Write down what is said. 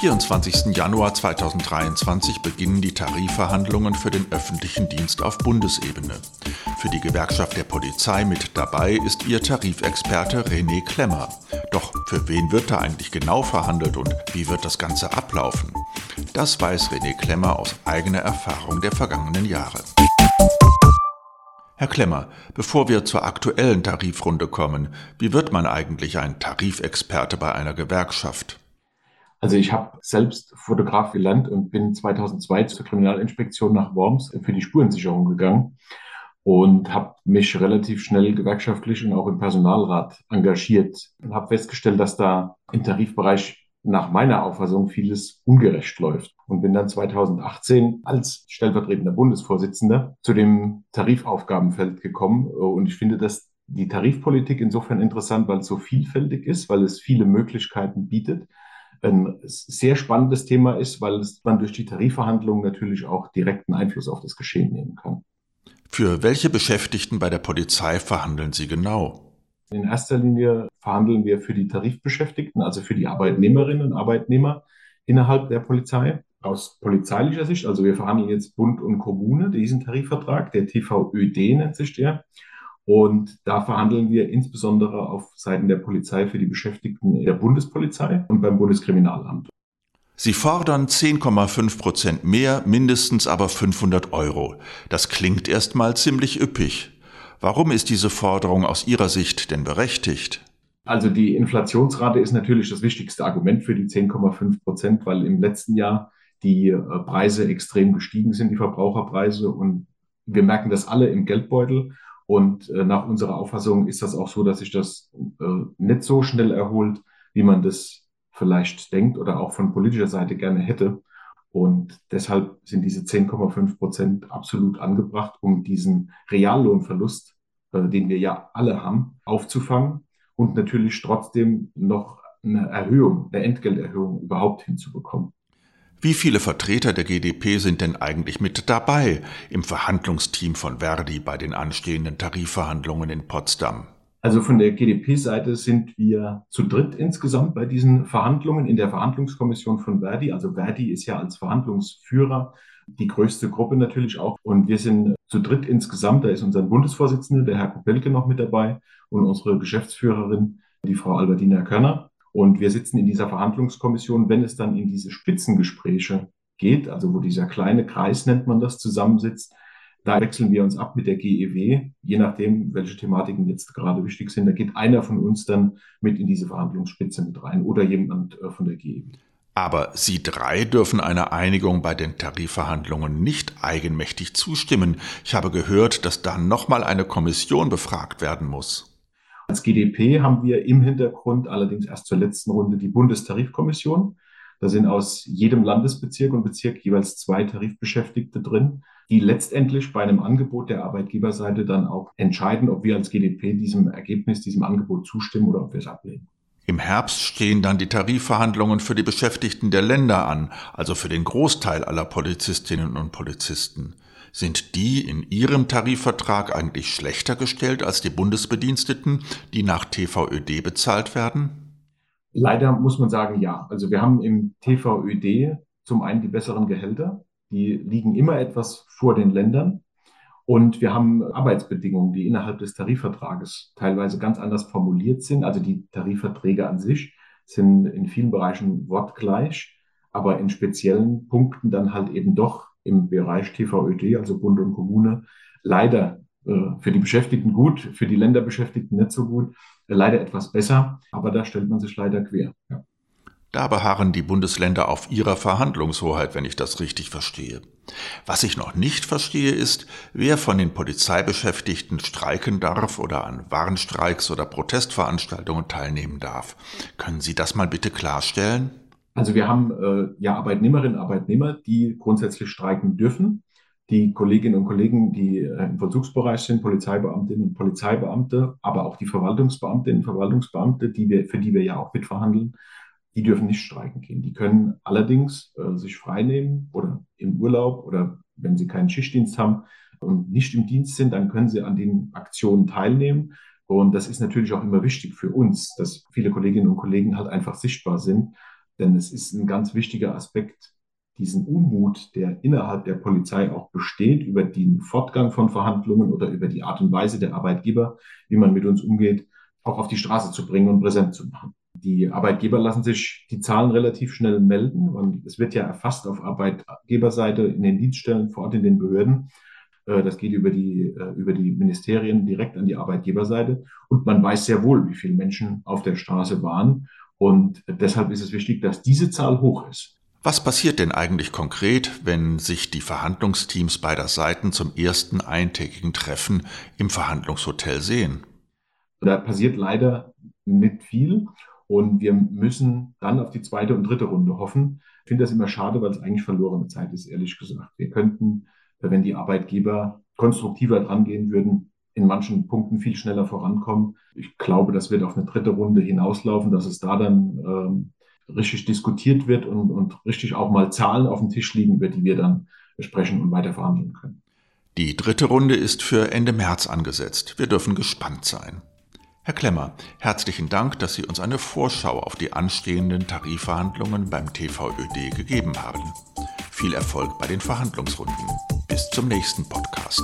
24. Januar 2023 beginnen die Tarifverhandlungen für den öffentlichen Dienst auf Bundesebene. Für die Gewerkschaft der Polizei mit dabei ist ihr Tarifexperte René Klemmer. Doch für wen wird da eigentlich genau verhandelt und wie wird das Ganze ablaufen? Das weiß René Klemmer aus eigener Erfahrung der vergangenen Jahre. Herr Klemmer, bevor wir zur aktuellen Tarifrunde kommen, wie wird man eigentlich ein Tarifexperte bei einer Gewerkschaft? Also ich habe selbst Fotograf gelernt und bin 2002 zur Kriminalinspektion nach Worms für die Spurensicherung gegangen und habe mich relativ schnell gewerkschaftlich und auch im Personalrat engagiert und habe festgestellt, dass da im Tarifbereich nach meiner Auffassung vieles ungerecht läuft und bin dann 2018 als stellvertretender Bundesvorsitzender zu dem Tarifaufgabenfeld gekommen und ich finde, dass die Tarifpolitik insofern interessant, weil es so vielfältig ist, weil es viele Möglichkeiten bietet ein sehr spannendes Thema ist, weil man durch die Tarifverhandlungen natürlich auch direkten Einfluss auf das Geschehen nehmen kann. Für welche Beschäftigten bei der Polizei verhandeln Sie genau? In erster Linie verhandeln wir für die Tarifbeschäftigten, also für die Arbeitnehmerinnen und Arbeitnehmer innerhalb der Polizei. Aus polizeilicher Sicht, also wir verhandeln jetzt Bund und Kommune diesen Tarifvertrag, der TVÖD nennt sich der. Und da verhandeln wir insbesondere auf Seiten der Polizei für die Beschäftigten der Bundespolizei und beim Bundeskriminalamt. Sie fordern 10,5 Prozent mehr, mindestens aber 500 Euro. Das klingt erstmal ziemlich üppig. Warum ist diese Forderung aus Ihrer Sicht denn berechtigt? Also die Inflationsrate ist natürlich das wichtigste Argument für die 10,5 Prozent, weil im letzten Jahr die äh, Preise extrem gestiegen sind, die Verbraucherpreise. Und wir merken das alle im Geldbeutel. Und äh, nach unserer Auffassung ist das auch so, dass sich das äh, nicht so schnell erholt, wie man das vielleicht denkt oder auch von politischer Seite gerne hätte. Und deshalb sind diese 10,5 Prozent absolut angebracht, um diesen Reallohnverlust, äh, den wir ja alle haben, aufzufangen und natürlich trotzdem noch eine Erhöhung, eine Entgelterhöhung überhaupt hinzubekommen. Wie viele Vertreter der GdP sind denn eigentlich mit dabei im Verhandlungsteam von Verdi bei den anstehenden Tarifverhandlungen in Potsdam? Also von der GdP-Seite sind wir zu dritt insgesamt bei diesen Verhandlungen in der Verhandlungskommission von Verdi. Also Verdi ist ja als Verhandlungsführer die größte Gruppe natürlich auch. Und wir sind zu dritt insgesamt. Da ist unser Bundesvorsitzender, der Herr Kopelke, noch mit dabei und unsere Geschäftsführerin, die Frau Albertina Körner. Und wir sitzen in dieser Verhandlungskommission, wenn es dann in diese Spitzengespräche geht, also wo dieser kleine Kreis, nennt man das, zusammensitzt, da wechseln wir uns ab mit der GEW, je nachdem, welche Thematiken jetzt gerade wichtig sind. Da geht einer von uns dann mit in diese Verhandlungsspitze mit rein oder jemand äh, von der GEW. Aber Sie drei dürfen einer Einigung bei den Tarifverhandlungen nicht eigenmächtig zustimmen. Ich habe gehört, dass dann nochmal eine Kommission befragt werden muss. Als GDP haben wir im Hintergrund allerdings erst zur letzten Runde die Bundestarifkommission. Da sind aus jedem Landesbezirk und Bezirk jeweils zwei Tarifbeschäftigte drin, die letztendlich bei einem Angebot der Arbeitgeberseite dann auch entscheiden, ob wir als GDP diesem Ergebnis, diesem Angebot zustimmen oder ob wir es ablehnen. Im Herbst stehen dann die Tarifverhandlungen für die Beschäftigten der Länder an, also für den Großteil aller Polizistinnen und Polizisten. Sind die in ihrem Tarifvertrag eigentlich schlechter gestellt als die Bundesbediensteten, die nach TVÖD bezahlt werden? Leider muss man sagen, ja. Also wir haben im TVÖD zum einen die besseren Gehälter, die liegen immer etwas vor den Ländern. Und wir haben Arbeitsbedingungen, die innerhalb des Tarifvertrages teilweise ganz anders formuliert sind. Also die Tarifverträge an sich sind in vielen Bereichen wortgleich, aber in speziellen Punkten dann halt eben doch im Bereich TVÖD, also Bund und Kommune, leider äh, für die Beschäftigten gut, für die Länderbeschäftigten nicht so gut, äh, leider etwas besser, aber da stellt man sich leider quer. Ja. Da beharren die Bundesländer auf ihrer Verhandlungshoheit, wenn ich das richtig verstehe. Was ich noch nicht verstehe, ist, wer von den Polizeibeschäftigten streiken darf oder an Warnstreiks oder Protestveranstaltungen teilnehmen darf. Können Sie das mal bitte klarstellen? Also wir haben äh, ja Arbeitnehmerinnen und Arbeitnehmer, die grundsätzlich streiken dürfen. Die Kolleginnen und Kollegen, die äh, im Vollzugsbereich sind, Polizeibeamtinnen und Polizeibeamte, aber auch die Verwaltungsbeamtinnen und Verwaltungsbeamte, die wir, für die wir ja auch mitverhandeln, die dürfen nicht streiken gehen. Die können allerdings äh, sich freinehmen oder im Urlaub oder wenn sie keinen Schichtdienst haben und nicht im Dienst sind, dann können sie an den Aktionen teilnehmen. Und das ist natürlich auch immer wichtig für uns, dass viele Kolleginnen und Kollegen halt einfach sichtbar sind Denn es ist ein ganz wichtiger Aspekt, diesen Unmut, der innerhalb der Polizei auch besteht, über den Fortgang von Verhandlungen oder über die Art und Weise der Arbeitgeber, wie man mit uns umgeht, auch auf die Straße zu bringen und präsent zu machen. Die Arbeitgeber lassen sich die Zahlen relativ schnell melden. Und es wird ja erfasst auf Arbeitgeberseite in den Dienststellen, vor Ort in den Behörden. Äh, das geht über die, äh, über die Ministerien direkt an die Arbeitgeberseite. Und man weiß sehr wohl, wie viele Menschen auf der Straße waren. Und deshalb ist es wichtig, dass diese Zahl hoch ist. Was passiert denn eigentlich konkret, wenn sich die Verhandlungsteams beider Seiten zum ersten eintägigen Treffen im Verhandlungshotel sehen? Da passiert leider nicht viel und wir müssen dann auf die zweite und dritte Runde hoffen. Ich finde das immer schade, weil es eigentlich verlorene Zeit ist, ehrlich gesagt. Wir könnten, wenn die Arbeitgeber konstruktiver dran gehen würden, in manchen Punkten viel schneller vorankommen. Ich glaube, das wird auf eine dritte Runde hinauslaufen, dass es da dann ähm, richtig diskutiert wird und, und richtig auch mal Zahlen auf dem Tisch liegen, über die wir dann sprechen und weiter verhandeln können. Die dritte Runde ist für Ende März angesetzt. Wir dürfen gespannt sein. Herr Klemmer, herzlichen Dank, dass Sie uns eine Vorschau auf die anstehenden Tarifverhandlungen beim TVÖD gegeben haben. Viel Erfolg bei den Verhandlungsrunden. Bis zum nächsten Podcast.